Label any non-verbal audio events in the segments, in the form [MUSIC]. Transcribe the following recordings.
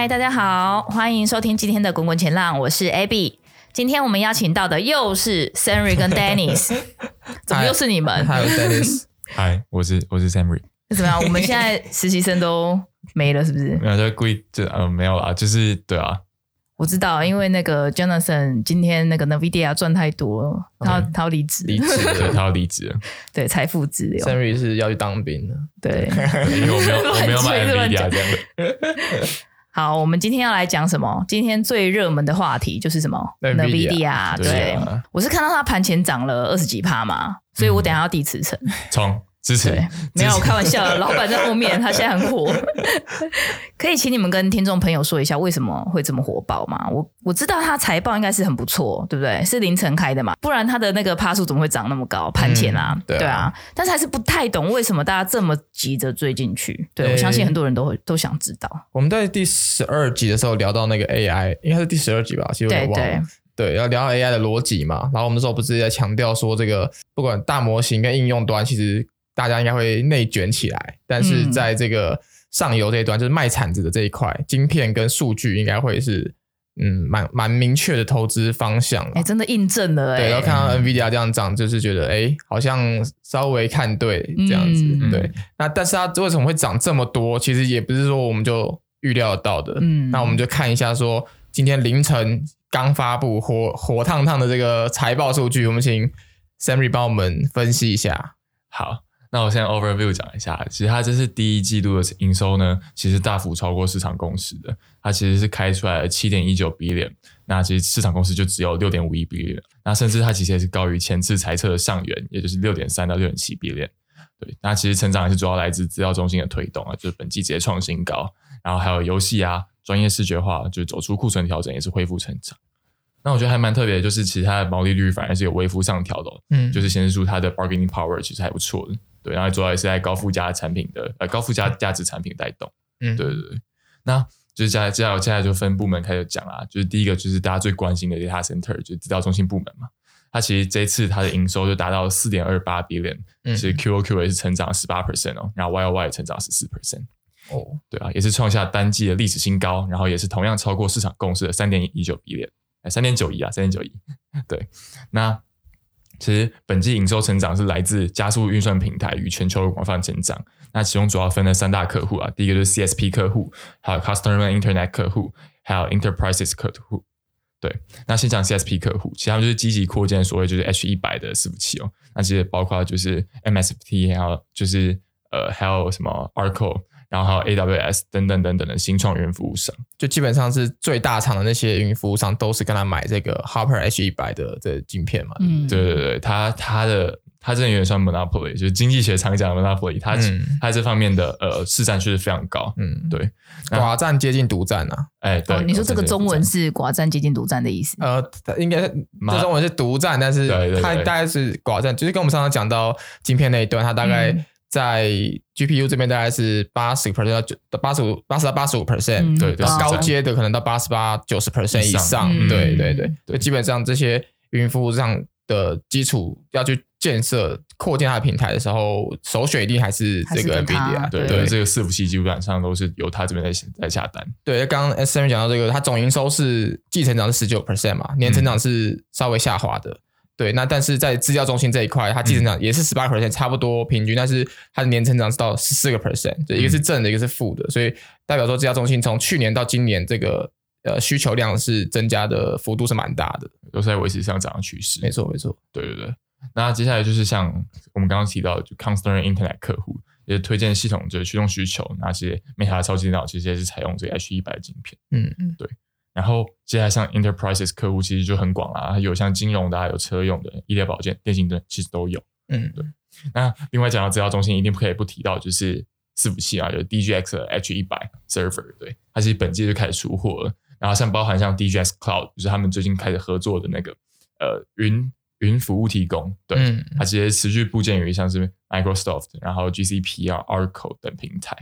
嗨，大家好，欢迎收听今天的滚滚前浪，我是 Abby。今天我们邀请到的又是 Senry 跟 Dennis，[LAUGHS] 怎么又是你们？还有 Dennis，嗨，我是我是 Henry。怎么样？我们现在实习生都没了，是不是？没有，就故意就呃没有啦，就是对啊。我知道，因为那个 Jonathan 今天那个 NVIDIA 赚太多了，他他要离职，离职，了，[LAUGHS] 他要离职了。对，财富自由。Henry 是要去当兵的，对，[LAUGHS] 因为我没有我没有买 NVIDIA 这样的。好，我们今天要来讲什么？今天最热门的话题就是什么？NVIDIA。对，我是看到它盘前涨了二十几趴嘛，所以我等下要递辞呈。冲。支持，对，[LAUGHS] 没有，我开玩笑的。老板在后面，他现在很火。[LAUGHS] 可以请你们跟听众朋友说一下，为什么会这么火爆吗？我我知道他财报应该是很不错，对不对？是凌晨开的嘛，不然他的那个趴数怎么会涨那么高？盘前啊，嗯、对啊，对啊。但是还是不太懂为什么大家这么急着追进去。对，我相信很多人都会都想知道。我们在第十二集的时候聊到那个 AI，应该是第十二集吧？其实我忘了。对对对，要聊到 AI 的逻辑嘛。然后我们那时候不是在强调说，这个不管大模型跟应用端，其实。大家应该会内卷起来，但是在这个上游这一端，嗯、就是卖铲子的这一块，晶片跟数据应该会是嗯蛮蛮明确的投资方向。哎、欸，真的印证了哎、欸。对，然后看到 NVIDIA 这样涨，就是觉得哎、欸，好像稍微看对这样子。嗯、对，那但是它为什么会涨这么多？其实也不是说我们就预料到的。嗯，那我们就看一下说，今天凌晨刚发布火火烫烫的这个财报数据，我们请 Sammy 帮我们分析一下。好。那我现在 overview 讲一下，其实它这是第一季度的营收呢，其实大幅超过市场共识的。它其实是开出来了七点一九 billion，那其实市场共识就只有六点五一 billion，那甚至它其实也是高于前次财测的上缘，也就是六点三到六点七 billion。对，那其实成长也是主要来自资料中心的推动啊，就是本季直接创新高，然后还有游戏啊、专业视觉化，就是走出库存调整也是恢复成长。那我觉得还蛮特别的，就是其实它的毛利率反而是有微幅上调的，嗯，就是显示出它的 bargaining power 其实还不错的。对，然后主要也是在高附加产品的呃高附加价值产品带动，嗯，对对对。那就是接下来接下来接下来就分部门开始讲啦，就是第一个就是大家最关心的 data center，就是资料中心部门嘛。它其实这一次它的营收就达到四点二八 billion，其实 QOQ 也是成长十八 percent 哦，然后 YOY 也成长十四 percent，哦，对啊，也是创下单季的历史新高，然后也是同样超过市场共识的三点一九 billion，哎，三点九一啊，三点九一，[LAUGHS] 对，那。其实本季营收成长是来自加速运算平台与全球的广泛成长。那其中主要分了三大客户啊，第一个就是 CSP 客户，还有 Customer Internet 客户，还有 Enterprises 客户。对，那先讲 CSP 客户，其他就是积极扩建所谓就是 H 一百的伺服器哦。那其实包括就是 MSFT，还有就是呃还有什么 Arco。然后还有 AWS 等等等等的新创云服务商，就基本上是最大厂的那些云服务商都是跟他买这个 Hopper H 一百的这晶片嘛。嗯，对对对，他他的他这有点像 monopoly，就是经济学常讲的 monopoly，他他这方面的呃市占确实非常高。嗯，对，寡占接近独占啊。哎，对，你说这个中文是寡占接近独占的意思？呃，应该这中文是独占，但是它大概是寡占，就是跟我们上次讲到晶片那一段，它大概。在 GPU 这边大概是八十个 percent 到九八十五八十到八十五 percent，对对，高阶的可能到八十八九十 percent 以上，对对对对，基本上这些云服务上的基础要去建设扩建它的平台的时候，首选一定还是这个 NVIDIA，对。对，这个伺服器基本上都是由它这边在在下单。对，刚刚 SM 讲到这个，它总营收是季成长是十九 percent 嘛，年成长是稍微下滑的。对，那但是在资料中心这一块，它季增长也是十八 percent，差不多平均，但是它的年成长是到十四个 percent，就一个是正的，一个是负的，所以代表说资料中心从去年到今年这个呃需求量是增加的幅度是蛮大的，都是在维持上涨的趋势。没错，没错。对对对。那接下来就是像我们刚刚提到的，就 Customer Internet 客户也推荐系统就是驱动需求，那些 Meta 超级电脑其实也是采用这个 H 一百的晶片。嗯嗯，对。然后接下来像 Enterprises 客户其实就很广啊，有像金融的，啊，有车用的，医疗保健、电信等，其实都有。嗯，对。那另外讲到资料中心，一定不可以不提到就是伺服器啊，有 DGX 的 H 一百 Server，对，它其实本季就开始出货了。然后像包含像 DGX Cloud，就是他们最近开始合作的那个呃云云服务提供，对，嗯、它直接持续部件于像是 Microsoft，然后 GCP 啊、Oracle 等平台。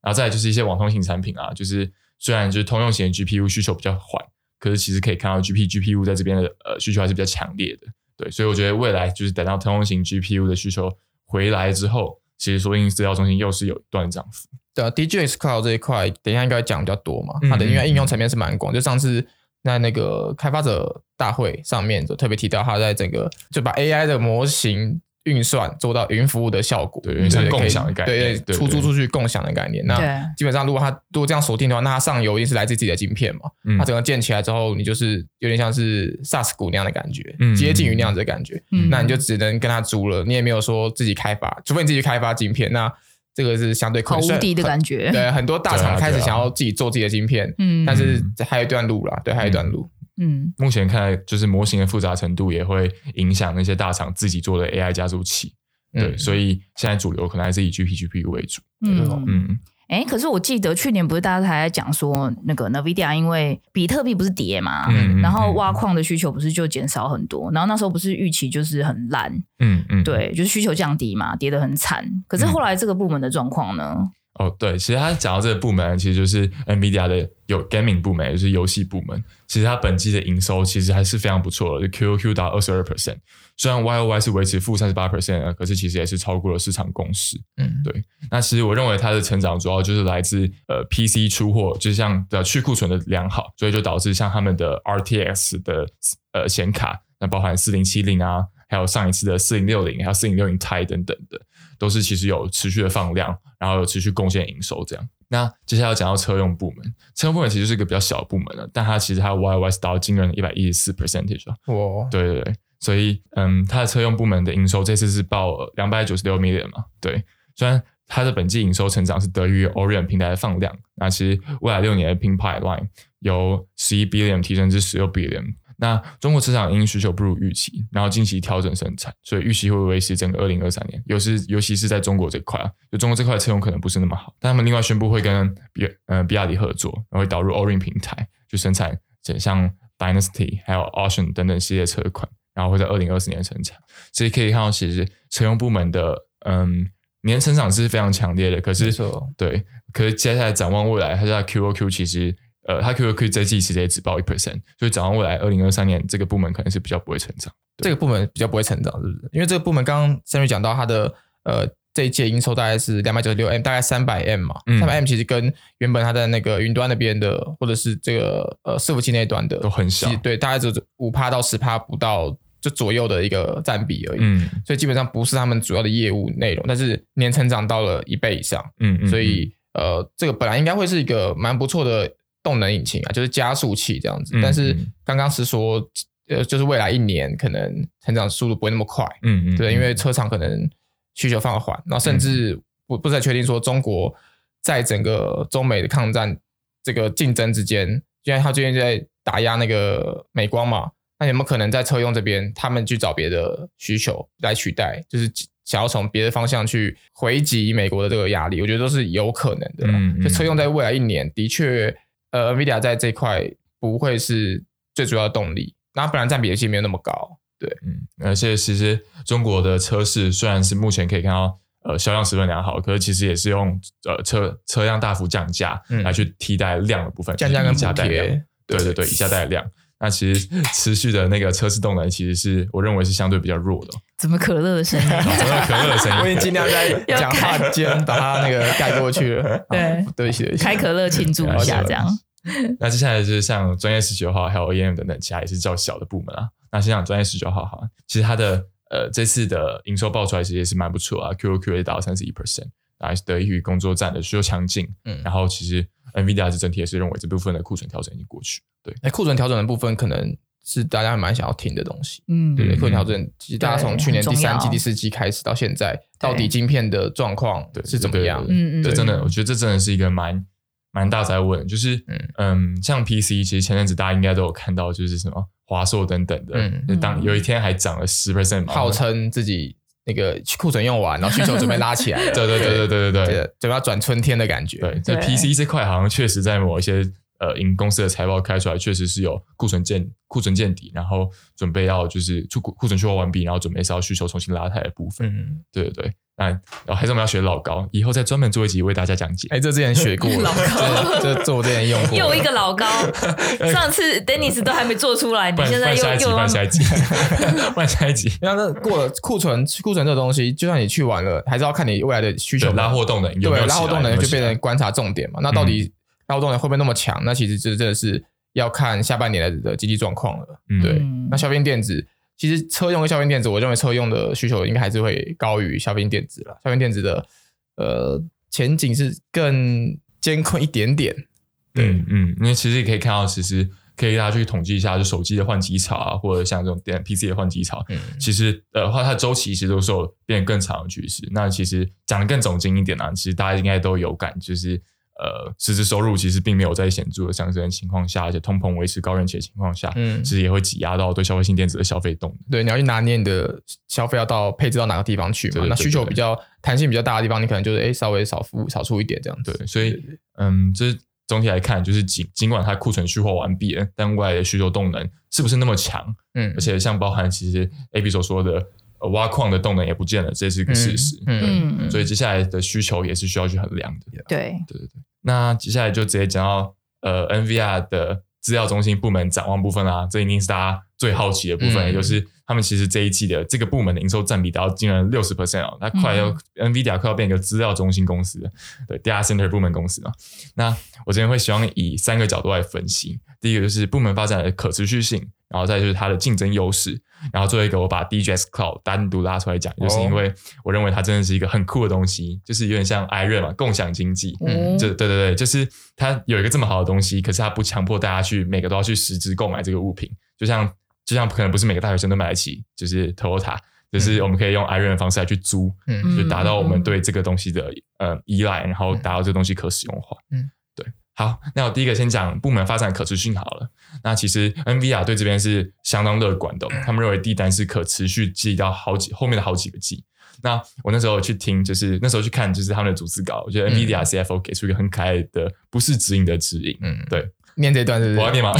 然后再来就是一些网通型产品啊，就是虽然就是通用型的 GPU 需求比较缓，可是其实可以看到 GP GPU 在这边的呃需求还是比较强烈的。对，所以我觉得未来就是等到通用型 GPU 的需求回来之后，其实说不定资料中心又是有一段涨幅。对啊，DGX Cloud 这一块，等一下应该讲比较多嘛。它的因为应用层面是蛮广，就上次在那个开发者大会上面就特别提到，它在整个就把 AI 的模型。运算做到云服务的效果，对，像共享的概念，对对，出租出去共享的概念。那基本上，如果它如果这样锁定的话，那它上游一定是来自自己的晶片嘛。它整个建起来之后，你就是有点像是 SaaS 股那样的感觉，接近于那样子的感觉。那你就只能跟他租了，你也没有说自己开发，除非你自己开发晶片。那这个是相对好无敌的感觉。对，很多大厂开始想要自己做自己的晶片，嗯，但是还有一段路啦，对，还有一段路。嗯，目前看来，就是模型的复杂程度也会影响那些大厂自己做的 AI 加速器。对，嗯、所以现在主流可能还是以 GP GPU 为主。嗯嗯，哎、欸，可是我记得去年不是大家还在讲说，那个 NVIDIA 因为比特币不是跌嘛，嗯、然后挖矿的需求不是就减少很多，然后那时候不是预期就是很烂，嗯嗯，对，就是需求降低嘛，跌得很惨。可是后来这个部门的状况呢？嗯哦，对，其实他讲到这个部门，其实就是 NVIDIA 的有 Gaming 部门，也就是游戏部门。其实它本季的营收其实还是非常不错的，就 QOQ 达二十二 percent。虽然 YOY 是维持负三十八 percent，可是其实也是超过了市场共识。嗯，对。那其实我认为它的成长主要就是来自呃 PC 出货，就像的去库存的良好，所以就导致像他们的 RTX 的呃显卡，那包含四零七零啊，还有上一次的四零六零，还有四零六零 Ti 等等的。都是其实有持续的放量，然后有持续贡献营收这样。那接下来要讲到车用部门，车用部门其实是一个比较小的部门了，但它其实它的 YOY 达到惊人的一百一十四 percentage 啊！哇，对对对，所以嗯，它的车用部门的营收这次是报两百九十六 million 嘛？对，虽然它的本季营收成长是得益于 Orion 平台的放量，那其实未来六年的 Pin Pipeline 由十一 billion 提升至十六 billion。那中国市场因需求不如预期，然后近期调整生产，所以预期会维持整个二零二三年。尤其尤其是在中国这块啊，就中国这块车用可能不是那么好，但他们另外宣布会跟比呃比亚迪合作，然后会导入 Orin 平台，就生产像 Dynasty 还有 Ocean 等等系列车款，然后会在二零二四年生产。所以可以看到，其实车用部门的嗯年成长是非常强烈的。可是错对，可是接下来展望未来，它在 QOQ 其实。呃，它 QOQ 这季其实也只报一 percent，所以展望未来二零二三年这个部门可能是比较不会成长。这个部门比较不会成长，是不是？因为这个部门刚刚 Sammy 讲到它的呃这一届营收大概是两百九十六 M，大概三百 M 嘛，三百、嗯、M 其实跟原本它在那个云端那边的或者是这个呃伺服器那一端的都很小，对，大概只有五趴到十趴不到就左右的一个占比而已。嗯，所以基本上不是他们主要的业务内容，但是年成长到了一倍以上。嗯，嗯，所以呃这个本来应该会是一个蛮不错的。动能引擎啊，就是加速器这样子。但是刚刚是说，呃，就是未来一年可能成长速度不会那么快。嗯嗯，对，因为车厂可能需求放缓，然后甚至不不再确定说中国在整个中美的抗战这个竞争之间，因为他最近在打压那个美光嘛，那有没有可能在车用这边，他们去找别的需求来取代，就是想要从别的方向去回击美国的这个压力？我觉得都是有可能的。嗯，就车用在未来一年的确。呃，NVIDIA 在这块不会是最主要的动力，那不然占比也其实没有那么高，对，嗯，而且其实中国的车市虽然是目前可以看到呃销量十分良好，可是其实也是用呃车车辆大幅降价来去替代量的部分，降价跟补贴，对对对，以价带量，那其实持续的那个车市动能其实是我认为是相对比较弱的。怎么可乐的声音？怎么可乐的声音？我已经尽量在讲话间把它那个盖过去了。对，对不起，对不起。开可乐庆祝一下，这样。那接下来就是像专业十九号，还有 OEM 等等其他也是较小的部门啊。那先讲专业十九号哈，其实它的呃这次的营收爆出来其实也是蛮不错啊，QOQ 也达到三十一 percent，还是得益于工作站的需求强劲。嗯，然后其实 NVIDIA 是整体也是认为这部分的库存调整已经过去。对，那，库存调整的部分可能是大家蛮想要听的东西。嗯，对，库存调整其实大家从去年第三季、第四季开始到现在，到底晶片的状况是怎么样？嗯嗯，这真的，我觉得这真的是一个蛮。蛮大在问，就是嗯嗯，像 PC，其实前阵子大家应该都有看到，就是什么华硕等等的，嗯，当有一天还涨了十 percent，号称自己那个库存用完，然后需求准备拉起来，[LAUGHS] 对对对对对对对，准备要转春天的感觉。对，这 PC 这块好像确实在某一些呃，因公司的财报开出来，确实是有库存见库存见底，然后准备要就是出库库存去化完毕，然后准备是要需求重新拉抬的部分。嗯，对对对。然后还是我们要学老高，以后再专门做一集为大家讲解。哎，这之前学过了，[LAUGHS] 老高，这这我之前用过。又一个老高，[LAUGHS] 上次 Dennis 都还没做出来，你现在又又换下一集，换下一集。[LAUGHS] 因为那过了库存，库存这个东西，就算你去完了，还是要看你未来的需求。拉货动能有没有？对，拉货动能就变成观察重点嘛。那到底拉货动能会不会那么强？那其实这真的是要看下半年的经济状况了。对，那消费电子。其实车用跟消费电子，我认为车用的需求应该还是会高于消费电子了。消费电子的呃前景是更艰困一点点。对，嗯，嗯，因为其实也可以看到，其实可以大家去统计一下，就手机的换机潮啊，或者像这种电 PC 的换机潮，嗯，其实呃话它的周期其实都是有变得更长的趋势。那其实讲的更总经一点啊，其实大家应该都有感，就是。呃，实质收入其实并没有在显著的上升的情况下，而且通膨维持高人气的情况下，嗯，其实也会挤压到对消费性电子的消费动能。对，你要去拿捏你的消费要到配置到哪个地方去嘛？对对对对，那需求比较弹性比较大的地方，你可能就是哎稍微少付少出一点这样子。对，所以嗯，这总体来看，就是尽尽管它库存去化完毕了，但未来的需求动能是不是那么强？嗯，而且像包含其实 AB 所说的。挖矿的动能也不见了，这是一个事实。嗯，对，所以接下来的需求也是需要去衡量的。对，对对对。那接下来就直接讲到呃，NVIDIA 的资料中心部门展望部分啦。这一定是大家最好奇的部分，也就是他们其实这一季的这个部门的营收占比达到惊人六十 percent 哦，它快要 NVIDIA 快要变一个资料中心公司了，对，Data Center 部门公司嘛。那我今天会希望以三个角度来分析，第一个就是部门发展的可持续性。然后再就是它的竞争优势，然后最后一个我把 DGS Cloud 单独拉出来讲，就是因为我认为它真的是一个很酷的东西，就是有点像 iRent 嘛，共享经济，嗯，就对对对，就是它有一个这么好的东西，可是它不强迫大家去每个都要去实质购买这个物品，就像就像可能不是每个大学生都买得起，就是 Toyota，就是我们可以用 iRent 的方式来去租，嗯，就达到我们对这个东西的呃依赖，然后达到这个东西可使用化，嗯。好，那我第一个先讲部门发展可持续性好了。那其实 NVIDIA 对这边是相当乐观的，他们认为递单是可持续记到好几后面的好几个季。那我那时候去听，就是那时候去看，就是他们的组织稿，我觉得 NVIDIA CFO 给出一个很可爱的，不是指引的指引。嗯，对，念这段是不是？我要念吗？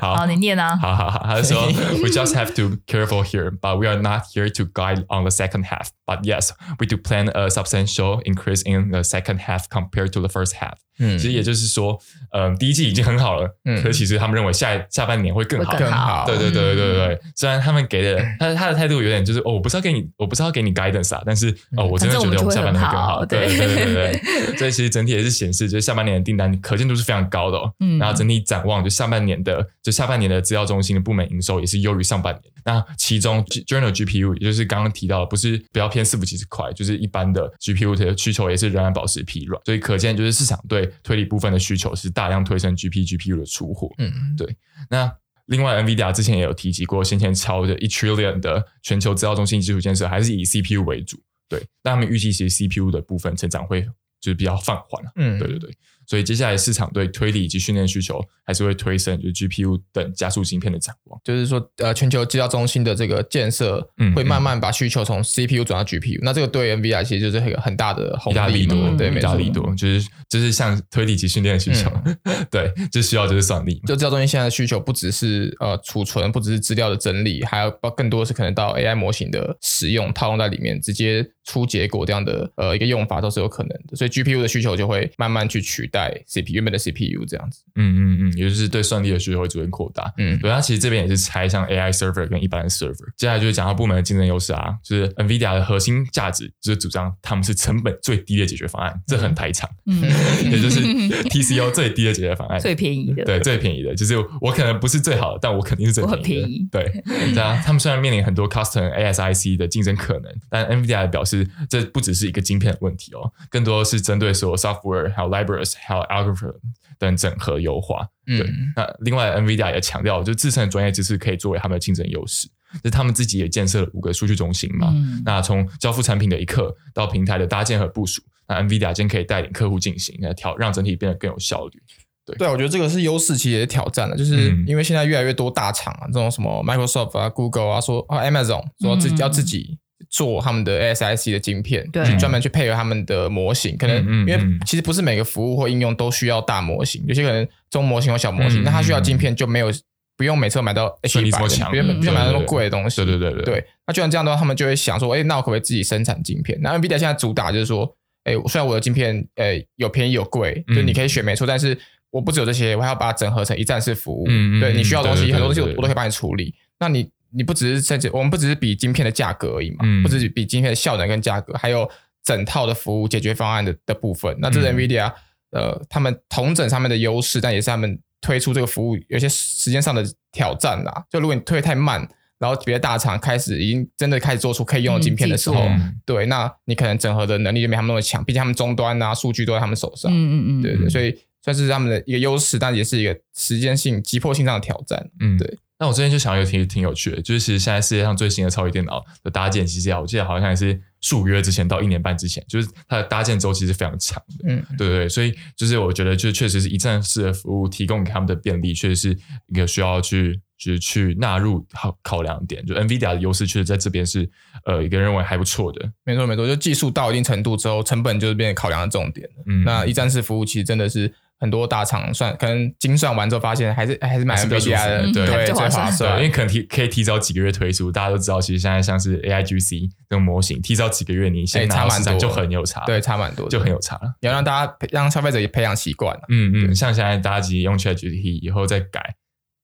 好，好，你念啊。好好好，他就说：“We just have to careful here, but we are not here to guide on the second half. But yes, we do plan a substantial increase in the second half compared to the first half.” 嗯，其实也就是说，嗯，第一季已经很好了，嗯，可是其实他们认为下下半年会更好，更好，对对对对对对。虽然他们给的他他的态度有点就是哦，我不是要给你，我不是要给你 guidance 啊，但是哦，我真的觉得我们下半年会更好，对对。对对对。[LAUGHS] 所以其实整体也是显示，就是下半年的订单可见度是非常高的哦。嗯，然后整体展望，就下半年的就下半年的资料中心的部门营收也是优于上半年。那其中 Journal GPU 也就是刚刚提到的，不是比较偏伺服器这块，就是一般的 GPU 的需求也是仍然保持疲软，所以可见就是市场对推理部分的需求是大量推升 GP GPU 的出货，嗯，对。那另外，NVIDIA 之前也有提及过，先前超的一 trillion 的全球资料中心基础建设还是以 CPU 为主，对。那他们预计其实 CPU 的部分成长会就是比较放缓，嗯，对对对。所以接下来市场对推理以及训练需求还是会推升，就是 GPU 等加速芯片的展望。就是说，呃，全球资料中心的这个建设，会慢慢把需求从 CPU 转到 GPU，嗯。那这个对 NVIDIA 其实就是一个很大的红利多，对，没大利多，就是就是像推理及训练的需求，嗯、[LAUGHS] 对，就需要就是算力。就资料中心现在的需求不只是呃储存，不只是资料的整理，还有包更多是可能到 AI 模型的使用套用在里面，直接出结果这样的呃一个用法都是有可能的。所以 GPU 的需求就会慢慢去取代。在 CPU 原本的 CPU 这样子，嗯嗯嗯，也就是对算力的需求会逐渐扩大，嗯，对，它其实这边也是拆像 AI server 跟一般的 server，接下来就是讲到部门的竞争优势啊，就是 NVIDIA 的核心价值就是主张他们是成本最低的解决方案，这很台场，嗯，[LAUGHS] 也就是 TCO 最低的解决方案，最便宜的，对，最便宜的，就是我可能不是最好的，但我肯定是最便宜的，对，[LAUGHS] 对啊，他们虽然面临很多 custom ASIC 的竞争可能，但 NVIDIA 表示这不只是一个晶片的问题哦，更多是针对所有 software 还有 libraries。还有 algorithm 等整合优化，对。嗯、那另外，NVIDIA 也强调，就自身的专业知识可以作为他们的竞争优势。就他们自己也建设了五个数据中心嘛。嗯、那从交付产品的一刻到平台的搭建和部署。那 NVIDIA 今天可以带领客户进行来调，让整体变得更有效率。对，对，我觉得这个是优势，其实也是挑战的，就是因为现在越来越多大厂啊，这种什么 Microsoft 啊、Google 啊，说啊 Amazon 说自己要自己做他们的 ASIC 的晶片，对，专门去配合他们的模型。可能因为其实不是每个服务或应用都需要大模型，有些可能中模型或小模型，那它需要晶片就没有不用每次都买到 H 一百，不用不用买那么贵的东西。对对对对，对。那就像这样的话，他们就会想说，哎，那我可不可以自己生产晶片？那 NVIDIA 现在主打就是说，哎，虽然我的晶片，呃，有便宜有贵，就你可以选没错，但是。我不只有这些，我还要把它整合成一站式服务。嗯，对，你需要的东西很多东西我我都可以帮你处理。那你你不只是甚至我们不只是比晶片的价格而已嘛，不只是比晶片的效能跟价格，还有整套的服务解决方案的的部分。那这是 NVIDIA 呃他们同整上面的优势，但也是他们推出这个服务有些时间上的挑战啦。就如果你推太慢，然后别的大厂开始已经真的开始做出可以用的晶片的时候，对，那你可能整合的能力就没他们那么强。毕竟他们终端啊数据都在他们手上。嗯嗯嗯，对对，所以。算是他们的一个优势，但也是一个时间性、急迫性上的挑战。嗯，对。那我之前就想一个挺挺有趣的，就是其实现在世界上最新的超级电脑的搭建，其实我记得好像也是数个月之前到一年半之前，就是它的搭建周期是非常长的。嗯，对对对。所以就是我觉得，就确实是一站式的服务提供给他们的便利，确实是一个需要去就是去纳入考考量点。就 NVIDIA 的优势，确实在这边是呃一个认为还不错的。没错没错，就技术到一定程度之后，成本就是变成考量的重点。嗯，那一站式服务其实真的是。很多大厂算可能精算完之后发现还是还是买 NVIDIA 的，对，最划算，因为可能提可以提早几个月推出，大家都知道，其实现在像是 AIGC 这种模型，提早几个月你先拿市场就很有差，对，差蛮多，就很有差了。你要让大家让消费者也培养习惯，嗯嗯，像现在大家直接用 ChatGPT 以后再改，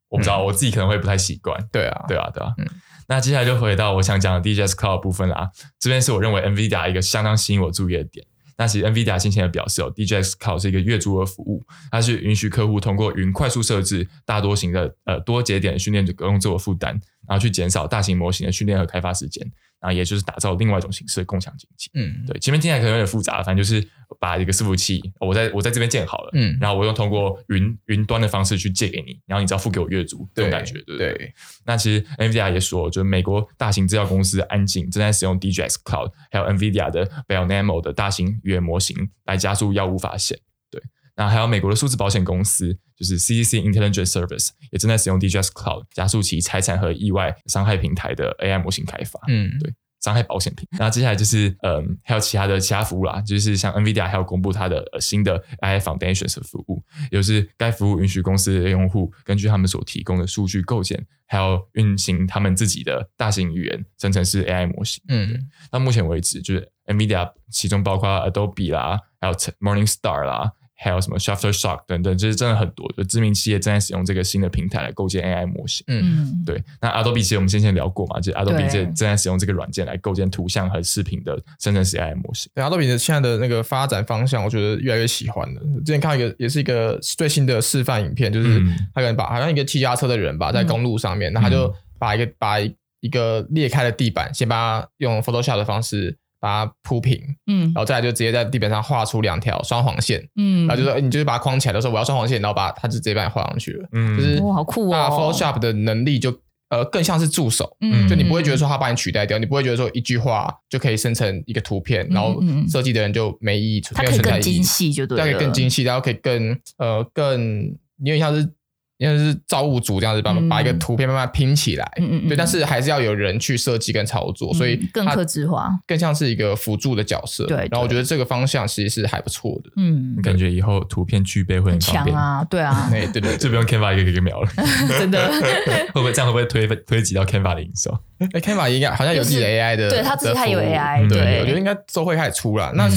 我不知道我自己可能会不太习惯，对啊，对啊，对啊。那接下来就回到我想讲的 DJS Cloud 部分啦，这边是我认为 NVIDIA 一个相当吸引我注意的点。那其实 NVIDIA 先前也表示哦，DJX Cloud 是一个月租的服务，它是允许客户通过云快速设置大多型的呃多节点训练不用自我负担，然后去减少大型模型的训练和开发时间。然后也就是打造另外一种形式的共享经济。嗯，对，前面听起来可能有点复杂，反正就是把一个伺服器，我在我在这边建好了，嗯，然后我用通过云云端的方式去借给你，然后你只要付给我月租，这种感觉，对不对？对。那其实 NVIDIA 也说，就是美国大型制药公司安进正在使用 DGX Cloud，还有 NVIDIA 的 b e l l n a m o 的大型语言模型来加速药物发现。对。那还有美国的数字保险公司，就是 CCC Intelligence Service 也正在使用 DGS Cloud 加速其财产和意外伤害平台的 AI 模型开发。嗯，对。伤害保险品，那接下来就是嗯，还有其他的其他服务啦，就是像 NVIDIA 还有公布它的新的 AI Foundations 的服务，也就是该服务允许公司的用户根据他们所提供的数据构建，还有运行他们自己的大型语言生成式 AI 模型。嗯，那目前为止，就是 NVIDIA 其中包括 Adobe 啦，还有 Morningstar 啦。还有什么 Shutterstock 等等，就是真的很多，就知名企业正在使用这个新的平台来构建 AI 模型。嗯，对。那 Adobe 其实我们先前聊过嘛，就是 Adobe 正正在使用这个软件来构建图像和视频的生成式 AI 模型。对，Adobe 的现在的那个发展方向，我觉得越来越喜欢了。之前看一个也是一个最新的示范影片，就是他可能把好像一个骑脚踏车的人吧，在公路上面，那、嗯、他就把一个把一个裂开的地板，先把它用 Photoshop 的方式。把它铺平，嗯，然后再来就直接在地板上画出两条双黄线，嗯，然后就说你就是把它框起来的时候，我要双黄线，然后把它就直接把你画上去了，嗯，就是哇，好酷哦！Photoshop 的能力就呃更像是助手，嗯，就你不会觉得说它把你取代掉，你不会觉得说一句话就可以生成一个图片，然后设计的人就没意义，它可以更精细，就对，它可以更精细，然后可以更呃更有点像是。因为是造物主这样子把把一个图片慢慢拼起来，嗯、对，但是还是要有人去设计跟操作，嗯、所以更克制化，更像是一个辅助的角色。对，然后我觉得这个方向其实是还不错的。嗯，感觉以后图片具备会很强啊，[LAUGHS] [LAUGHS] 对啊，对对对，就不用 Canva 一个一个秒了，[LAUGHS] 真的会不会这样会不会推推挤到 Canva 的营收？哎，Canva 应该好像有自己的 AI 的，对他自己还有 AI，对，我觉得应该都会开始出了。那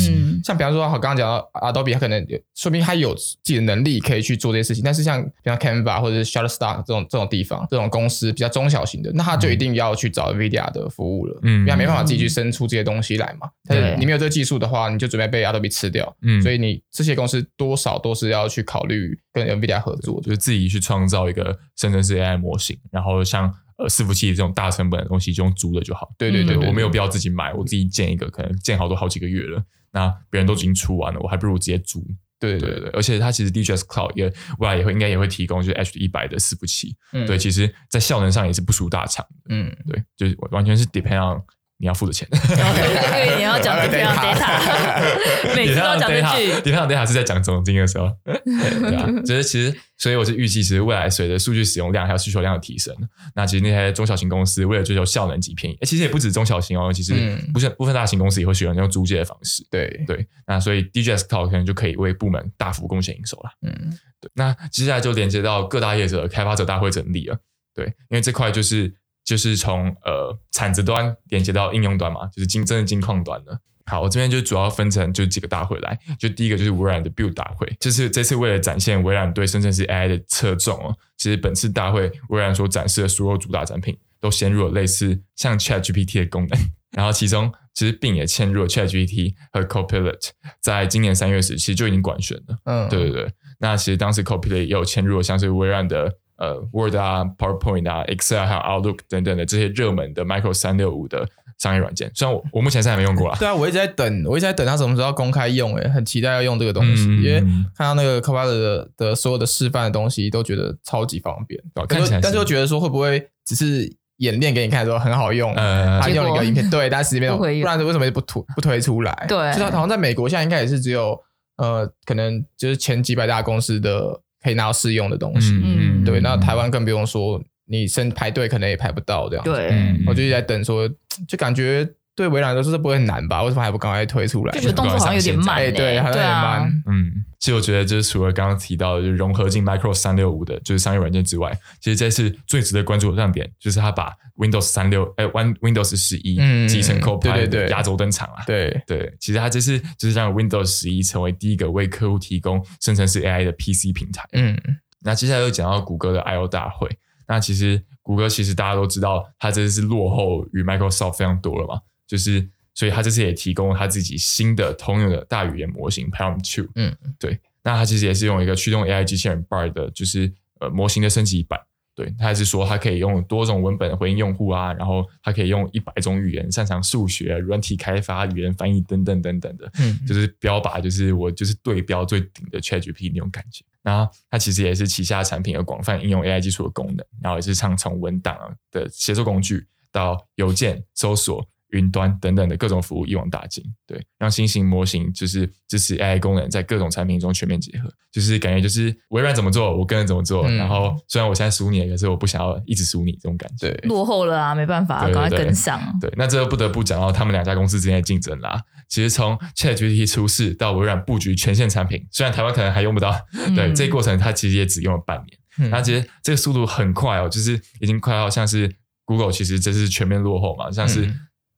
像比方说，我刚刚讲到 Adobe，他可能说明他有自己的能力可以去做这些事情，但是像比方 Canva 或者是 Shutterstock 这种这种地方，这种公司比较中小型的，那他就一定要去找 NVIDIA 的服务了，嗯，因为他没办法自己去生出这些东西来嘛。但是你没有这个技术的话，你就准备被 Adobe 吃掉。嗯，所以你这些公司多少都是要去考虑跟 NVIDIA 合作，就是自己去创造一个生成式 AI 模型，然后像。呃，伺服器这种大成本的东西就用租的就好。对对对，我没有必要自己买，我自己建一个，可能建好多好几个月了。那别人都已经出完了，我还不如直接租。对对对，而且它其实 DGS Cloud 也未来也会应该也会提供就是 H 一百的伺服器。嗯，对，其实在效能上也是不输大厂。嗯，对，就是完全是 depend on 你要付的钱，[LAUGHS] 因为你要讲 depend on data，[LAUGHS] 每次都要讲这句。on data 是在讲总经的时候，[LAUGHS] 对啊，就是其实，所以我是预计，其实未来随着数据使用量还有需求量的提升，那其实那些中小型公司为了追求效能及便宜，其实也不止中小型哦，其实不是部分大型公司也会选择用租借的方式。对对，那所以 DigitExcloud 可能就可以为部门大幅贡献营收了。嗯，对。那接下来就连接到各大业者开发者大会整理了。对，因为这块就是。就是从呃产值端连接到应用端嘛，就是金真的金矿端的。好，我这边就主要分成就几个大会来，就第一个就是微软的 Build 大会，就是这次为了展现微软对生成式 AI 的侧重哦，其实本次大会微软所展示的所有主打产品都嵌入了类似像 ChatGPT 的功能，[LAUGHS] 然后其中其实并也嵌入了 ChatGPT 和 Copilot，在今年三月时其实就已经官宣了。嗯，对对对，那其实当时 Copilot 也有嵌入了像是微软的。呃，Word 啊，PowerPoint 啊，Excel 还有 Outlook 等等的这些热门的 Micro 三六五的商业软件，虽然我我目前是还没用过啦。对啊，我一直在等，我一直在等它什么时候要公开用，诶，很期待要用这个东西，嗯、因为看到那个 Copilot 的的所有的示范的东西，都觉得超级方便。对，但是但是又觉得说会不会只是演练给你看的时候很好用，呃，他用一个影片，对，但实际没有，不然为什么不推不推出来？对，就好像在美国现在应该也是只有呃，可能就是前几百大公司的。可以拿到试用的东西，嗯，对，那台湾更不用说，你先排队可能也排不到这样，对，我就一直在等说，就感觉对微软来说是不会很难吧？为什么还不赶快推出来？就觉得动作好像有点慢，欸，对，好像有点慢，嗯。其实我觉得，就是除了刚刚提到的，就是融合进 Micro 三六五的，就是商业软件之外，其实这次最值得关注的亮点，就是它把 Windows 三六，哎，Windows 十一集成 Copilot 压轴登场了。对对，其实它这次就是让 Windows 十一成为第一个为客户提供生成式 AI 的 PC 平台。嗯，那接下来又讲到谷歌的 I/O 大会，那其实谷歌其实大家都知道，它这次是落后于 Microsoft 非常多了嘛，就是。所以他这次也提供了他自己新的通用的大语言模型 PaLM 2。嗯，对。那他其实也是用一个驱动 AI 机器人 Bard 的，就是呃模型的升级版。对，他还是说他可以用多种文本回应用户啊，然后他可以用一百种语言，擅长数学、软体开发、语言翻译等等等等的。嗯，就是标靶，就是我就是对标最顶的 ChatGPT 那种感觉。然后它其实也是旗下产品有广泛应用 AI 技术的功能，然后也是像从文档的协作工具到邮件搜索。云端等等的各种服务一网打尽，对，让新型模型就是支持 AI 功能，在各种产品中全面结合，就是感觉就是微软怎么做，我跟着怎么做。嗯、然后虽然我现在输你，可是我不想要一直输你这种感觉。落后了啊，没办法，赶快跟上。对，那这个不得不讲到他们两家公司之间的竞争啦。其实从 ChatGPT 出世到微软布局全线产品，虽然台湾可能还用不到，嗯、对，这个过程它其实也只用了半年。那、嗯、其实这个速度很快哦，就是已经快要像是 Google，其实这是全面落后嘛，像是。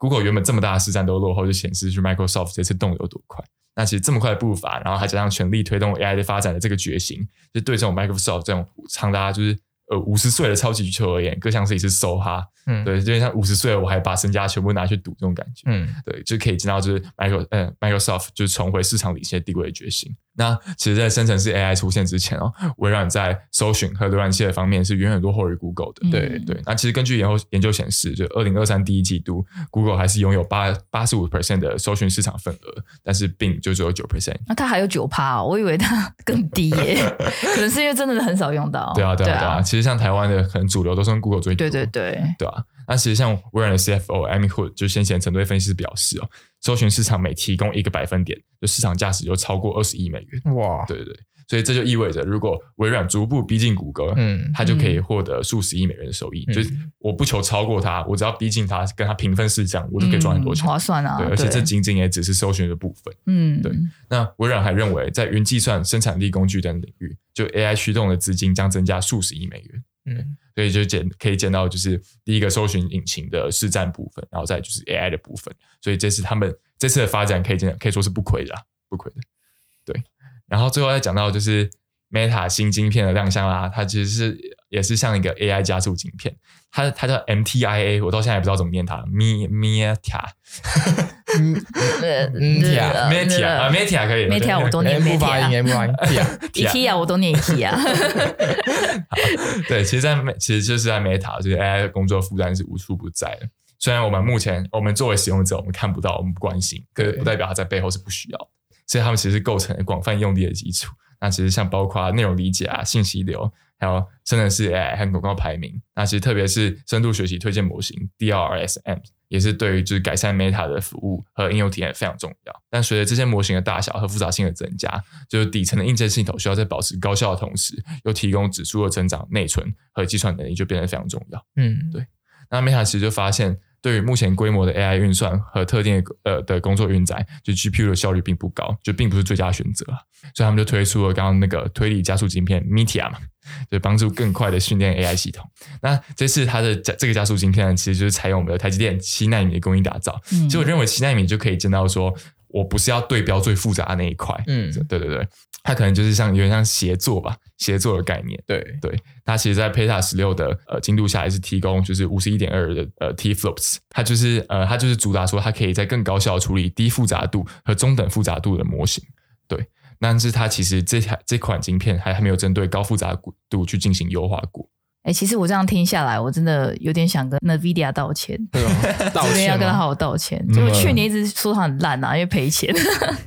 嗯 Google 原本这么大的市占都落后，就显示出 Microsoft 这次动得有多快。那其实这么快的步伐，然后还加上全力推动 AI 的发展的这个决心，就对这种 Microsoft 这种长达就是。呃，五十岁的超级巨头而言，各项是一次梭哈，嗯，对，就像五十岁了，我还把身家全部拿去赌这种感觉，嗯，对，就可以见到就是 Micro，呃，Microsoft 就是重回市场领先地位的决心。那其实，在生成式 AI 出现之前哦，微软在搜寻和浏览器的方面是远远落后于 Google 的，对对。那其实根据研后研究显示，就二零二三第一季度，Google 还是拥有八八十五 percent 的搜寻市场份额，但是 Bing 就只有九 percent。那它还有九趴哦，我以为它 [LAUGHS] 更低耶，[LAUGHS] 可能是因为真的是很少用到。对啊，对啊，对啊，其实。像台湾的可能主流都是用 Google 最多，对对对，对啊。那其实像微软的 CFO Amy Hood 就先前曾对分析师表示哦，搜寻市场每提供一个百分点，就市场价值就超过二十亿美元。哇，对对对，所以这就意味着，如果微软逐步逼近谷歌，嗯，它就可以获得数十亿美元的收益。嗯、就是我不求超过它，我只要逼近它，跟它平分市场，我就可以赚很多钱，嗯、划算啊。对，而且这仅仅也只是搜寻的部分。嗯，对。那微软还认为，在云计算、生产力工具等领域，就 AI 驱动的资金将增加数十亿美元。嗯，所以就见可以见到，就是第一个搜寻引擎的市占部分，然后再就是 AI 的部分，所以这是他们这次的发展可以见，可以说是不亏的，不亏的。对，然后最后再讲到就是 Meta 新晶片的亮相啦，它其实是也是像一个 AI 加速晶片，它它叫 MTIA，我到现在也不知道怎么念它，Mi Meta。嗯，Meta，Meta 啊，Meta 可以，Meta 我都念 Meta，不发音，Meta，Meta 我都念 Meta。对，其实，在其实就是在 Meta，就是 AI 的工作负担是无处不在的。虽然我们目前，我们作为使用者，我们看不到，我们不关心，可不代表它在背后是不需要。所以他们其实构成了广泛用力的基础。那其实像包括内容理解啊、信息流，还有生成式 AI 和广告排名。那其实特别是深度学习推荐模型 DRSM。也是对于就是改善 Meta 的服务和应用体验非常重要。但随着这些模型的大小和复杂性的增加，就是底层的硬件系统需要在保持高效的同时，又提供指数的增长、内存和计算能力，就变得非常重要。嗯，对。那 Meta 其实就发现，对于目前规模的 AI 运算和特定的呃的工作运载，就 GPU 的效率并不高，就并不是最佳选择。所以他们就推出了刚刚那个推理加速晶片 Meteor 嘛。就帮助更快的训练 AI 系统。那这次它的加这个加速晶片，其实就是采用我们的台积电七纳米的工艺打造。嗯，其实我认为七纳米就可以见到说，我不是要对标最复杂的那一块。嗯，对对对，它可能就是像有点像协作吧，协作的概念。对对，它其实，在 Peta 十六的呃精度下，也是提供就是五十一点二的呃 TFLOPS。它就是呃它就是主打说，它可以在更高效处理低复杂度和中等复杂度的模型。对。但是它其实这台这款晶片还还没有针对高复杂度去进行优化过。哎、欸，其实我这样听下来，我真的有点想跟 NVIDIA 道歉，对道歉要跟他好好道歉。结果去年一直说他很烂啊，因为赔钱。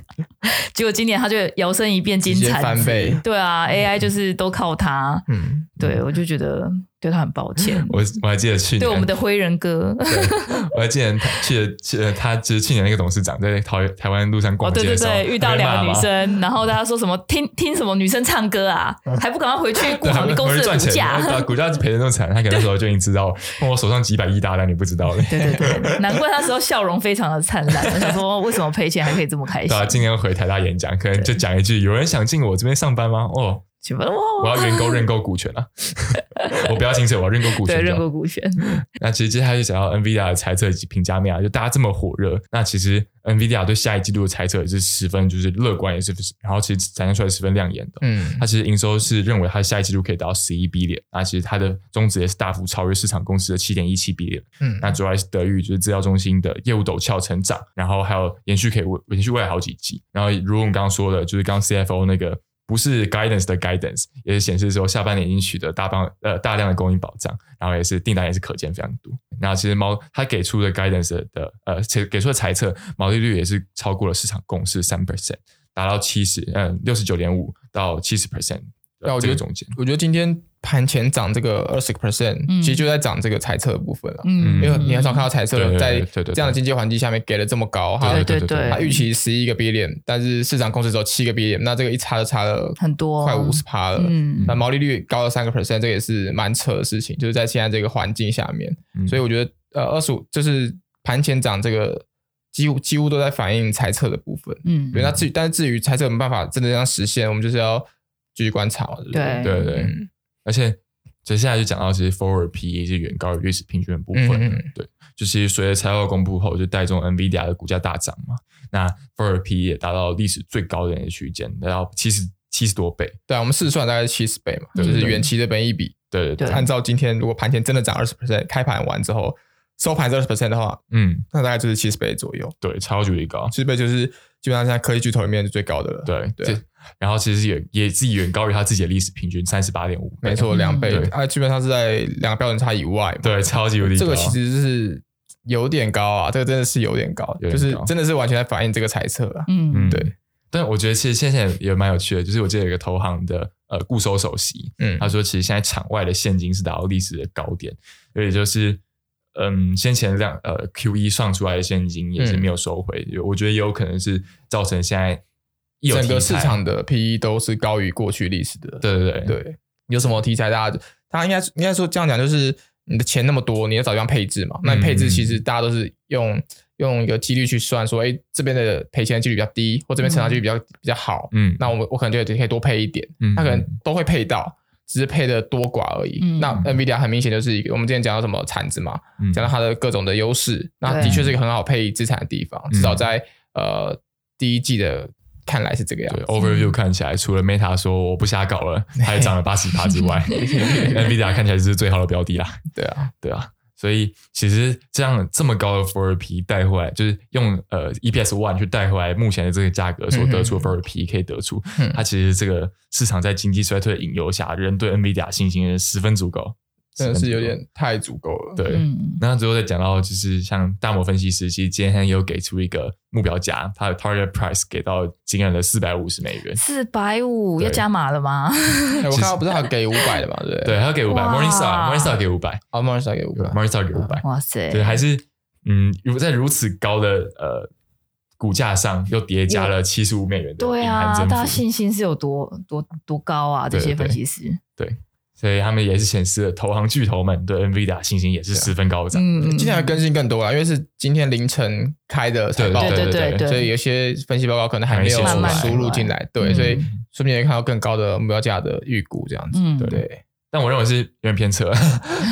[LAUGHS] 结果今年他就摇身一变金蝉翻倍。对啊，AI 就是都靠他。嗯，对，我就觉得。对他很抱歉，[LAUGHS] 我我还记得去年对我们的灰人哥，我还记得他去去他就是去年那个董事长在台台湾路上逛街的时候，对对对，遇到两个女生，然后大家说什么听听什么女生唱歌啊，[LAUGHS] 还不赶快回去顾好你公司的股价，股价赔的那么惨，他可能那时候就已经知道，[LAUGHS] 我手上几百亿大单你不知道的，对对对，难怪那时候笑容非常的灿烂，我想说为什么赔钱还可以这么开心？对啊，今天回台大演讲，可能就讲一句，有人想进我这边上班吗？哦。我要认购认购股权啊！[LAUGHS] 我不要薪水，我要认购股权。对，认购股权。那其实接下来就讲到 NVIDIA 的猜测以及评价面啊，就大家这么火热，那其实 NVIDIA 对下一季度的猜测也是十分就是乐观，也是然后其实展现出来十分亮眼的。嗯，它其实营收是认为它下一季度可以达到十一 billion，那其实它的中值也是大幅超越市场公司的七点一七 billion。嗯，那主要是得益于就是资料中心的业务陡峭成长，然后还有延续可以延续未来好几季。然后如我们刚刚说的，就是刚刚 CFO 那个。不是 guidance 的 guidance，也是显示说下半年已经取得大帮呃大量的供应保障，然后也是订单也是可见非常多。那其实毛他给出的 guidance 的呃给出的猜测毛利率也是超过了市场共识三 percent，达到七十嗯六十九点五到七十 percent。那我觉得中间，我觉得今天。盘前涨这个二十个 percent，其实就在涨这个猜测的部分了。嗯，因为你很少看到猜测在这样的经济环境下面给了这么高，哈，对对对，它预期十一个 billion，但是市场控制只有七个 billion，那这个一差就差了很多，快五十趴了。嗯，那毛利率高了三个 percent，这个也是蛮扯的事情，就是在现在这个环境下面，所以我觉得呃二十五就是盘前涨这个几乎几乎都在反映猜测的部分。嗯，对，那至于但是至于猜测有没有办法真的这样实现，我们就是要继续观察了。对对？对，而且。接下来就讲到其实 forward PE 是远高于历史平均的部分，嗯嗯对，就是随着财报公布后，就带动 NVIDIA 的股价大涨嘛。那 forward PE 也达到历史最高的一个区间，达到七十七十多倍。对啊，我们试算大概是七十倍嘛，就是远期的本益比。对对对，按照今天如果盘前真的涨二十 percent，开盘完之后收盘是二十 percent 的话，嗯，那大概就是七十倍左右。对，超级无敌高，七十倍就是基本上现在科技巨头里面是最高的了。对对。对然后其实也也自己远高于他自己的历史平均三十八点五，没错，两倍。它，基本上是在两个标准差以外。对，超级有点高。这个其实是有点高啊，这个真的是有点高，就是真的是完全在反映这个猜测啊。嗯，对。但我觉得其实现在也蛮有趣的，就是我记得有一个投行的呃固收首席，嗯，他说其实现在场外的现金是达到历史的高点，也就是嗯先前两呃 Q 一算出来的现金也是没有收回，我觉得也有可能是造成现在。整个市场的 PE 都是高于过去历史的。对对对对，有什么题材？大家他应该应该说这样讲，就是你的钱那么多，你要找地方配置嘛。那你配置其实大家都是用用一个几率去算，说，哎，这边的赔钱的几率比较低，或这边成长几率比较比较好。嗯，那我我可能就可以多配一点。嗯，他可能都会配到，只是配的多寡而已。那 NVIDIA 很明显就是一个，我们之前讲到什么产值嘛，讲到它的各种的优势，那的确是一个很好配资产的地方。至少在呃第一季的。看来是这个样子。Overview 看起来，除了 Meta 说我不瞎搞了，还涨了八十趴之外，[LAUGHS] NVIDIA 看起来是最好的标的啦。对啊，对啊，所以其实这样这么高的 Forward PE 带回来，就是用呃 EPS one 去带回来目前的这个价格所得出的 Forward PE 可以得出，它其实这个市场在经济衰退的引诱下，人对 NVIDIA 信心也是十分足够。真的是有点太足够了。对，那最后再讲到，就是像大摩分析师，其实今天又给出一个目标价，他的 target price 给到惊人的四百五十美元。四百五要加码了吗？我看到不是还给五百的嘛？对，对，还要给五百。Morningstar，Morningstar 给五百。啊，Morningstar 给五百。Morningstar 给五百。哇塞！对，还是嗯，如在如此高的呃股价上又叠加了七十五美元的，对啊，大家信心是有多多多高啊？这些分析师对，对，所以他们也是显示了投行巨头们对 NVIDIA 信心也是十分高涨。嗯，今天要更新更多啊，因为是今天凌晨开的财报，对对对对，所以有些分析报告可能还没有输入进来，对，所以说不定看到更高的目标价的预估这样子，嗯，对。但我认为是有点偏扯，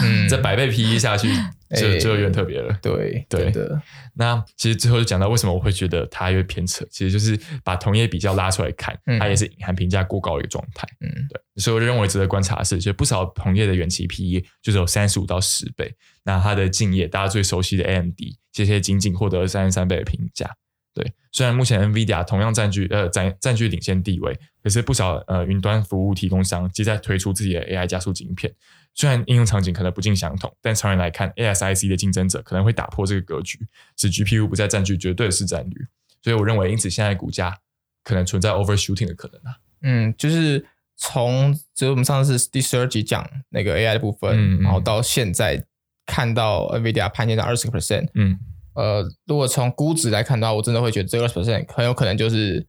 嗯，[LAUGHS] 这百倍 PE 下去就就有点特别了。对对的。那其实最后就讲到为什么我会觉得它有点偏扯，其实就是把同业比较拉出来看，它也是隐含评价过高的一个状态。嗯，对。所以我就认为值得观察的是，其实不少同业的远期 PE 就是有三十五到十倍。那它的敬业，大家最熟悉的 AMD，这些仅仅获得三十三倍的评价。对，虽然目前 NVIDIA 同样占据呃占占据领先地位，可是不少呃云端服务提供商皆在推出自己的 AI 加速晶片。虽然应用场景可能不尽相同，但长远来看，ASIC 的竞争者可能会打破这个格局，使 GPU 不再占据绝对的市占率。所以我认为，因此现在股价可能存在 overshooting 的可能啊。嗯，就是从就是我们上次第十二集讲那个 AI 的部分，嗯嗯然后到现在看到 NVIDIA 攀升到二十个 percent，嗯。呃，如果从估值来看的话，我真的会觉得这个二十 percent 很有可能就是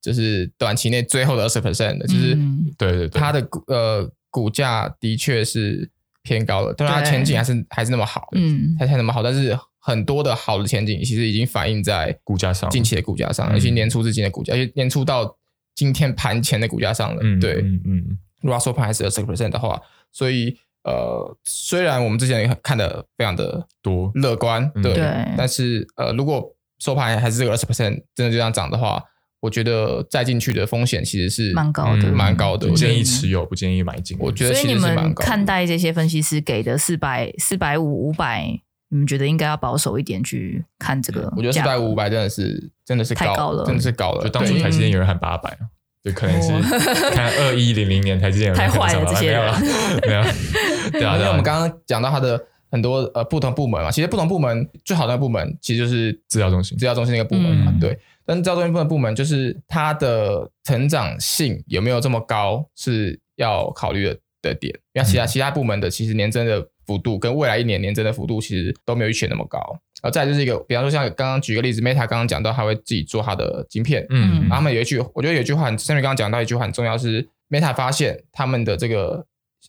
就是短期内最后的二十 percent 的，就是对对对，它的呃股价的确是偏高了，但是它前景还是还是那么好，嗯，还是那么好，但是很多的好的前景其实已经反映在股价上，近期的股价上，而且年初至今的股价，而且年初到今天盘前的股价上了，对，嗯嗯，如果收盘还是二十 percent 的话，所以。呃，虽然我们之前也看的非常的多乐观，对，对，但是呃，如果收盘还是这个二十 percent 真的就这样涨的话，我觉得再进去的风险其实是蛮高的，蛮高的。不建议持有，不建议买进。我觉得其实是蛮高的。所以你们看待这些分析师给的四百、四百五、五百，你们觉得应该要保守一点去看这个？我觉得四百五、五百真的是真的是太高了，真的是高了。就当初台积电有人喊八百就可能是看二一零零年台积电有太坏了，这些没有了，[LAUGHS] 没有。对啊，因为我们刚刚讲到它的很多呃不同部门嘛，其实不同部门最好的部门其实就是资料中心，资料中心那个部门嘛，对。但是资料中心部分部门就是它的成长性有没有这么高是要考虑的的点，因为其他其他部门的其实年增的幅度跟未来一年年增的幅度其实都没有预期那么高。然后再就是一个，比方说像刚刚举个例子，Meta 刚刚讲到他会自己做他的晶片，嗯，然后他们有一句，我觉得有一句话，Sammy 刚刚讲到一句话很重要，是 Meta 发现他们的这个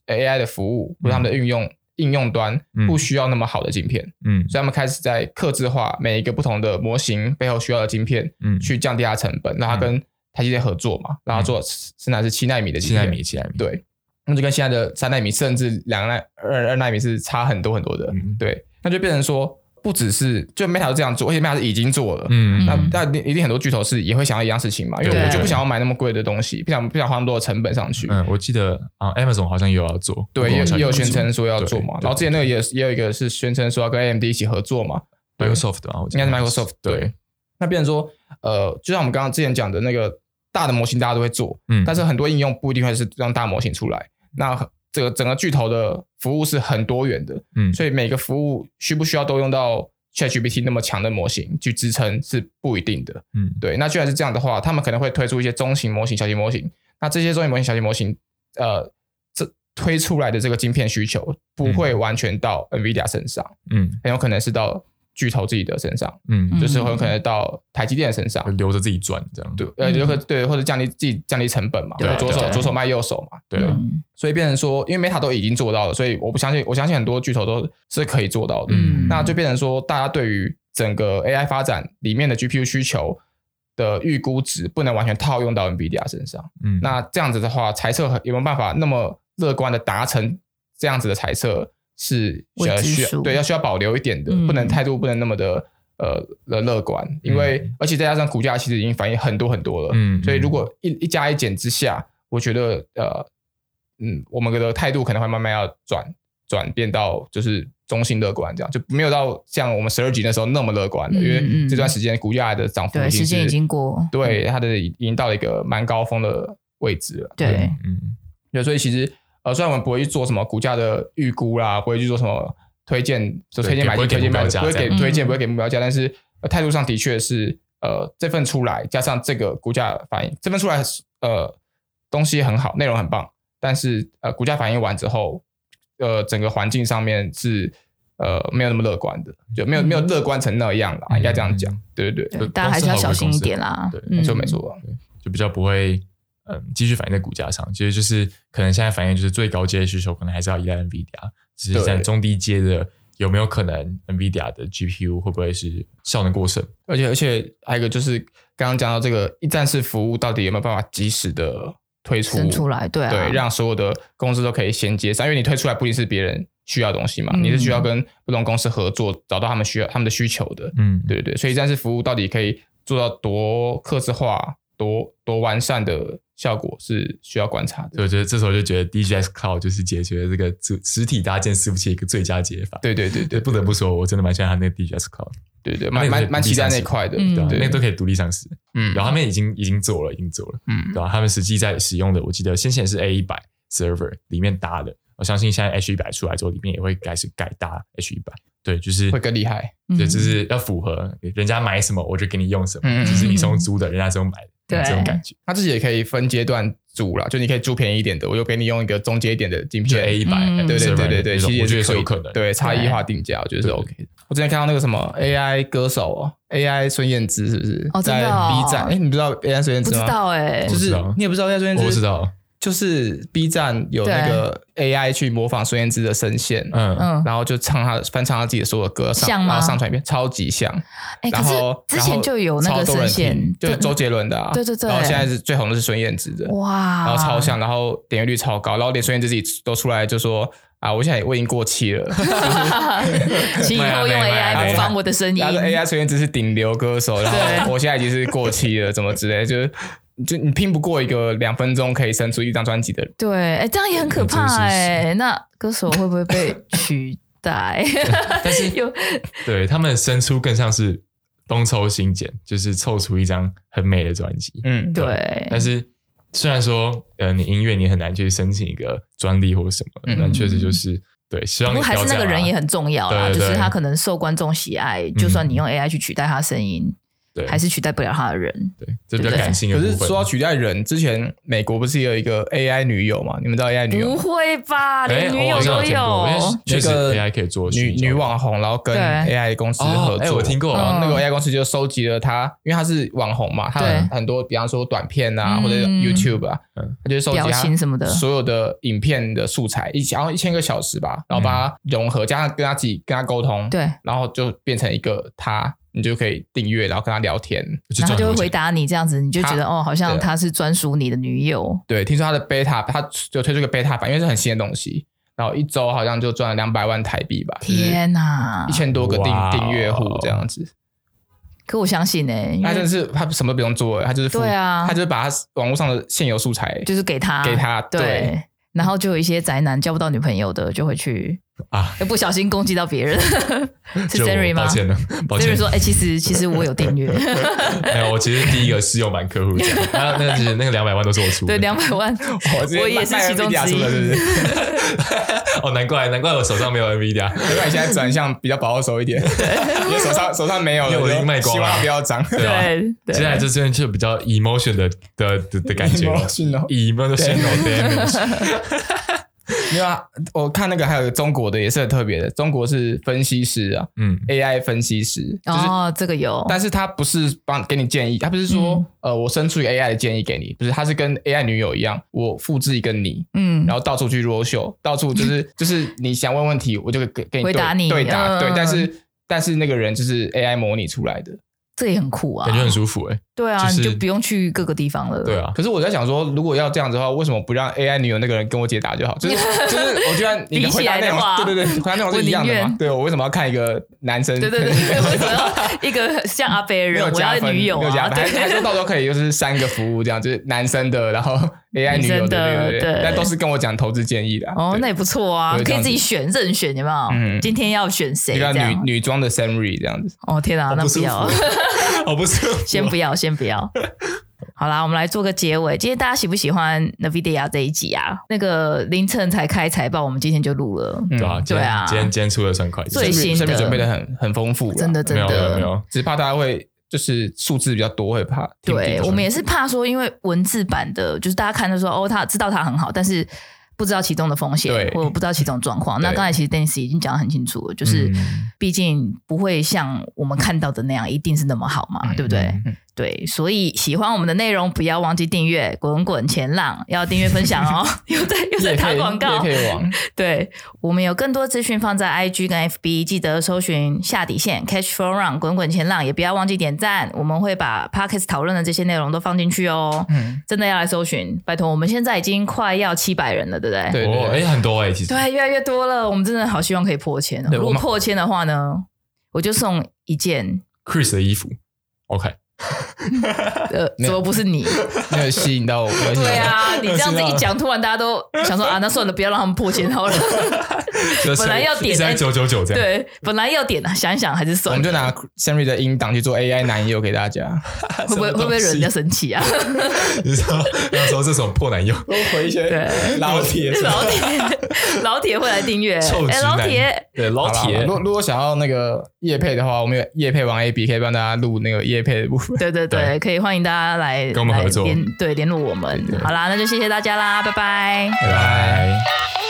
AI 的服务或者他们的运用、嗯、应用端不需要那么好的晶片，嗯，所以他们开始在克制化每一个不同的模型背后需要的晶片，嗯，去降低它成本，让它跟台积电合作嘛，让它做生产是七纳米的，七纳米，七纳米，对，那就跟现在的三纳米甚至两纳二二纳米是差很多很多的，嗯、对，那就变成说。不只是就 Meta 都这样做，而且 Meta 已经做了。嗯，那那一定很多巨头是也会想要一样事情嘛？因为我就不想要买那么贵的东西，不想不想花那么多的成本上去。嗯，我记得啊，Amazon 好像也有要做，对，也也有宣称说要做嘛。然后之前那个也也有一个是宣称说要跟 AMD 一起合作嘛，Microsoft 啊，应该是 Microsoft。对，那变成说，呃，就像我们刚刚之前讲的那个大的模型，大家都会做，嗯，但是很多应用不一定会是让大模型出来。那这个整个巨头的服务是很多元的，嗯，所以每个服务需不需要都用到？ChatGPT 那么强的模型去支撑是不一定的，嗯，对。那既然是这样的话，他们可能会推出一些中型模型、小型模型。那这些中型模型、小型模型，呃，这推出来的这个晶片需求不会完全到 NVIDIA 身上，嗯，很有可能是到。巨头自己的身上，嗯，就是很有可能到台积电的身上，留着自己赚这样，对，呃，留个对，或者降低自己降低成本嘛，对，左手左手卖右手嘛，对，所以变成说，因为 Meta 都已经做到了，所以我不相信，我相信很多巨头都是可以做到的，嗯，那就变成说，大家对于整个 AI 发展里面的 GPU 需求的预估值不能完全套用到 NVIDIA 身上，嗯，那这样子的话，猜测有没有办法那么乐观的达成这样子的猜测？是需要需要对，要需要保留一点的，嗯、不能态度不能那么的呃的乐观，因为、嗯、而且再加上股价其实已经反映很多很多了，嗯，所以如果一一加一减之下，我觉得呃嗯，我们的态度可能会慢慢要转转变到就是中性乐观这样，就没有到像我们十二级那时候那么乐观了，嗯、因为这段时间股价的涨幅已经时间已经过，对它的已经到了一个蛮高峰的位置了，对，对嗯，对，所以其实。呃，虽然我们不会去做什么股价的预估啦，不会去做什么推荐，就推荐买进、推荐卖，不会给推荐，不会给目标价，但是态度上的确是，呃，这份出来加上这个股价反应，这份出来呃东西很好，内容很棒，但是呃股价反应完之后，呃整个环境上面是呃没有那么乐观的，就没有没有乐观成那样啦，嗯、应该这样讲。对对对，大家还是要小心一点啦。对，没错没错，就比较不会嗯继续反映在股价上。其实就是可能现在反映就是最高阶的需求，可能还是要依赖 NVIDIA，只是在中低阶的。有没有可能 NVIDIA 的 GPU 会不会是效能过剩？而且而且还有一个就是刚刚讲到这个一站式服务到底有没有办法及时的推出出来？对啊，对，让所有的公司都可以衔接上，因为你推出来不一定是别人需要的东西嘛，嗯、你是需要跟不同公司合作，找到他们需要他们的需求的。嗯，对对对，所以一站式服务到底可以做到多客制化、多多完善的？效果是需要观察的，所以我觉得这时候就觉得 DGX Cloud 就是解决这个实实体搭建伺服器一个最佳解法。对对对对，不得不说，我真的蛮喜欢他那个 DGX Cloud。对对，蛮蛮蛮期待那块的，对吧？那个都可以独立上市。嗯，然后他们已经已经做了，已经做了，嗯，对吧？他们实际在使用的，我记得先前是 A 一百 Server 里面搭的，我相信现在 H 一百出来之后，里面也会开始改搭 H 一百。对，就是会更厉害。对，就是要符合人家买什么，我就给你用什么。就是你是用租的，人家是用买的。对，这种感觉，他自己也可以分阶段租啦，就你可以租便宜一点的，我就给你用一个中阶一点的晶片，A 一百，对对对对对，其实我觉得是有可能，对差异化定价，我觉得是 OK 的。我之前看到那个什么 AI 歌手哦，AI 孙燕姿是不是？哦，在 B 站，哎，你不知道 AI 孙燕姿吗？不知道哎，就是你也不知道 AI 孙燕姿？我知道。就是 B 站有那个 AI 去模仿孙燕姿的声线，嗯嗯，然后就唱她翻唱她自己的所有歌，上？然后上传一遍，超级像。哎，可是之前就有那个声线，就周杰伦的啊，对对对。然后现在是最红的是孙燕姿的，哇，然后超像，然后点阅率超高，然后连孙燕姿自己都出来就说啊，我现在我已经过气了，[LAUGHS] 请以后用 AI 模仿我的声音。他说 AI 孙燕姿是顶流歌手，然后我现在已经是过气了，怎么之类，就是。就你拼不过一个两分钟可以生出一张专辑的人，对，哎、欸，这样也很可怕哎、欸。那歌手会不会被取代？[LAUGHS] 但是 [LAUGHS] 又对他们生出更像是东抽西剪，就是凑出一张很美的专辑。嗯，对。对但是虽然说，呃，你音乐你很难去申请一个专利或什么，但确实就是对。希望你不过还是那个人也很重要啦，对对对，就是他可能受观众喜爱，就算你用 AI 去取代他声音。对，还是取代不了他的人。对，这比较感性的。可是说到取代人，之前美国不是也有一个 AI 女友嘛？你们知道 AI 女友？不会吧？连女友都有？那个 AI 可以做女女网红，然后跟 AI 公司合作。我听过。然后那个 AI 公司就收集了她，因为她是网红嘛，她很多，比方说短片啊，或者 YouTube 啊，她就收集她什么的所有的影片的素材，一然后一千个小时吧，然后把它融合，加上跟她自己跟她沟通，对，然后就变成一个她。你就可以订阅，然后跟他聊天，然后他就会回答你这样子，你就觉得哦，好像他是专属你的女友。对，听说他的 beta，他就推出个 beta 版，因为是很新的东西，然后一周好像就赚了两百万台币吧。天哪，一千多个订订阅户这样子。可我相信呢，他真的是他什么都不用做，他就是对啊，他就是把他网络上的现有素材就是给他给他，对，然后就有一些宅男交不到女朋友的就会去。啊！不小心攻击到别人，[LAUGHS] 是 Siri 吗？抱歉了，抱歉。Siri 说：“哎，其实其实我有订阅。[LAUGHS] ”没有，我其实第一个试用版客户 [LAUGHS] 那那个其实那个两百万都是我出的。对，两百万，我也是其中之一，是是？哦，难怪难怪我手上没有 NVIDIA，难怪你现在转向比较保守一点，因为手上手上没有，我已经卖光了，不要涨。对，接下来这边就比较 emotion 的的的感觉，emotional damage。[LAUGHS] 没有啊，我看那个还有中国的也是很特别的，中国是分析师啊，嗯，AI 分析师，哦，这个有，但是他不是帮给你建议，他不是说呃我生出一个 AI 的建议给你，不是，他是跟 AI 女友一样，我复制一个你，嗯，然后到处去 roll show，到处就是 [LAUGHS] 就是你想问问题，我就给给你回答你对答，对，但是但是那个人就是 AI 模拟出来的。这也很酷啊，感觉很舒服哎。对啊，你就不用去各个地方了。对啊，可是我在想说，如果要这样子的话，为什么不让 AI 女友那个人跟我解答就好？就是 [LAUGHS] 就是，我觉得你的回答内容，对对对，回答内容是一样的嘛。对，我为什么要看一个男生？对对对，为什么要一个像阿飞的人？[LAUGHS] 我要女友啊，对 [LAUGHS] 还说到时候可以就是三个服务这样，就是男生的，然后 AI 女友的，对对，但都是跟我讲投资建议的。哦，那也不错啊，可以自己选任选，有没有？嗯，今天要选谁？女女装的 Sammy 这样子。哦天啊，那不要。[LAUGHS] 哦，不是，先不要，先不要。好啦，我们来做个结尾。今天大家喜不喜欢 NVIDIA 这一集啊？那个凌晨才开财报，我们今天就录了。对啊，对啊，今天今天出的算快，最新的准备的很很丰富，真的真的没有没有，只怕大家会就是数字比较多会怕。对，我们也是怕说，因为文字版的，就是大家看的时候哦，他知道他很好，但是。不知道其中的风险，对或者不知道其中状况。那刚才其实 Dennis 已经讲得很清楚了，就是毕竟不会像我们看到的那样，一定是那么好嘛，嗯、对不对？嗯对，所以喜欢我们的内容，不要忘记订阅《滚滚前浪》，要订阅分享哦。[LAUGHS] 又在又在打广告。对，我们有更多资讯放在 IG 跟 FB，记得搜寻下底线 Catch Flow Run 滚滚前浪，也不要忘记点赞。我们会把 Pockets 讨论的这些内容都放进去哦。嗯，真的要来搜寻，拜托，我们现在已经快要七百人了，对不对？对，哎、哦，很多哎，其实对，越来越多了。我们真的好希望可以破千。如果破千的话呢，我就送一件 Chris 的衣服。OK。[LAUGHS] 呃，怎么不是你？[LAUGHS] 没有吸引到我。对啊，你这样子一讲，突然大家都想说 [LAUGHS] 啊，那算了，不要让他们破千好了。本来要点九九九这样，对，本来要点的，想一想还是算了。我们就拿 Henry 的音档去做 AI 男友给大家，会不会会不会惹人家生气啊？你说那时候这种破男友，回一些老铁，老铁，老铁会来订阅。哎，老铁，对老铁。如如果想要那个叶配的话，我们有叶配王 AB 可以帮大家录那个叶配的部分。对对对，可以欢迎大家来跟我们合作，联对联络我们。好啦，那就谢谢大家啦，拜拜，拜拜。